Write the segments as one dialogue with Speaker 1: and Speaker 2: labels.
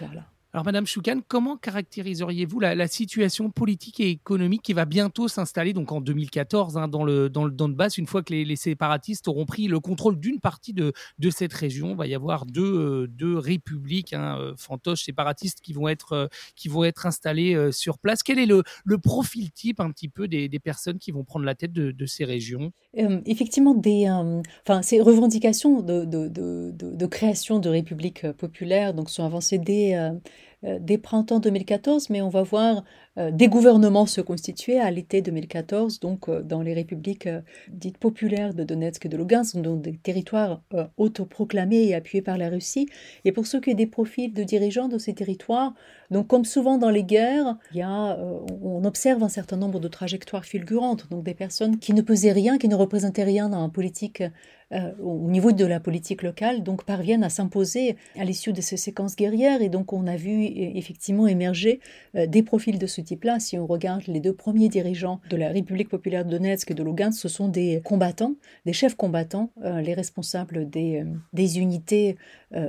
Speaker 1: là
Speaker 2: alors, Madame Choukan, comment caractériseriez-vous la, situation politique et économique qui va bientôt s'installer, donc en 2014, hein, dans, le, Donbass, une fois que les, séparatistes auront pris le contrôle d'une partie de, de cette région? Il va y avoir deux, euh, républiques hein, euh, fantoches séparatistes qui vont être, euh, installées sur place. Quel est le, profil type un petit peu des, personnes qui vont prendre la tête de, ces régions?
Speaker 1: Effectivement, des, ces revendications de, de, de, création de républiques populaires donc, sont avancées dès euh, dès printemps 2014, mais on va voir euh, des gouvernements se constituer à l'été 2014, donc euh, dans les républiques dites populaires de Donetsk et de Lugansk, donc des territoires autoproclamés et appuyés par la Russie. Et pour ce qui est des profils de dirigeants de ces territoires, donc comme souvent dans les guerres, il y a, on observe un certain nombre de trajectoires fulgurantes, donc des personnes qui ne pesaient rien, qui ne représentaient rien dans la politique au niveau de la politique locale, donc parviennent à s'imposer à l'issue de ces séquences guerrières. Et donc on a vu effectivement émerger euh, des profils de ce type-là. Si on regarde les deux premiers dirigeants de la République populaire de Donetsk et de Lugansk, ce sont des combattants, des chefs combattants, euh, les responsables des, euh, unités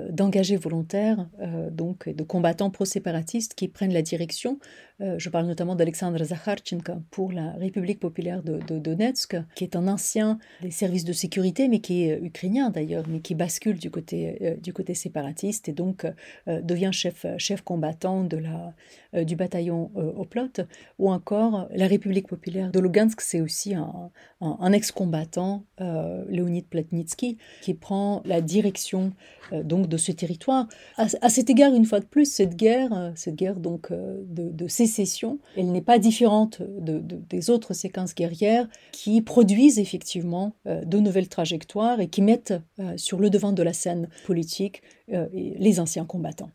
Speaker 1: d'engagés volontaires, donc de combattants pro-séparatistes qui prennent la direction. je parle notamment d'Alexandre Zakharchenko pour la République populaire de, de, Donetsk, qui est un ancien des services de sécurité, mais qui est ukrainien d'ailleurs, mais qui bascule du côté, du côté séparatiste et donc devient chef, chef combattant de la, euh, du bataillon euh, Oplot, ou encore la République populaire de Lugansk, c'est aussi un, ex-combattant, euh, Leonid Platnitsky, qui prend la direction donc de ce territoire. À, cet égard, une fois de plus, cette guerre, cette guerre donc de, sécession, elle n'est pas différente de, des autres séquences guerrières qui produisent effectivement de nouvelles trajectoires et qui mettent sur le devant de la scène politique les anciens combattants.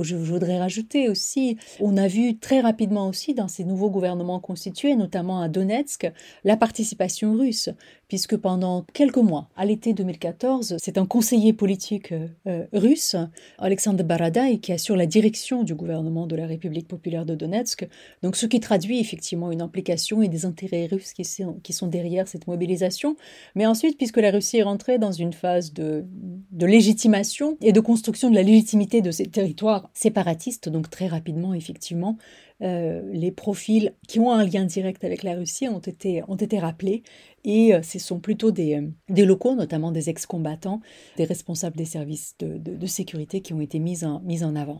Speaker 1: Je voudrais rajouter aussi, on a vu très rapidement aussi dans ces nouveaux gouvernements constitués, notamment à Donetsk, la participation russe puisque pendant quelques mois, à l'été 2014, c'est un conseiller politique euh, russe, Alexandre Baradaï, qui assure la direction du gouvernement de la République populaire de Donetsk, donc ce qui traduit effectivement une implication et des intérêts russes qui sont, derrière cette mobilisation. Mais ensuite, puisque la Russie est rentrée dans une phase de, de légitimation et de construction de la légitimité de ces territoires séparatistes, donc très rapidement, effectivement, euh, les profils qui ont un lien direct avec la Russie ont été, ont été rappelés et euh, ce sont plutôt des, euh, des locaux, notamment des ex-combattants, des responsables des services de, de, sécurité qui ont été mis en avant.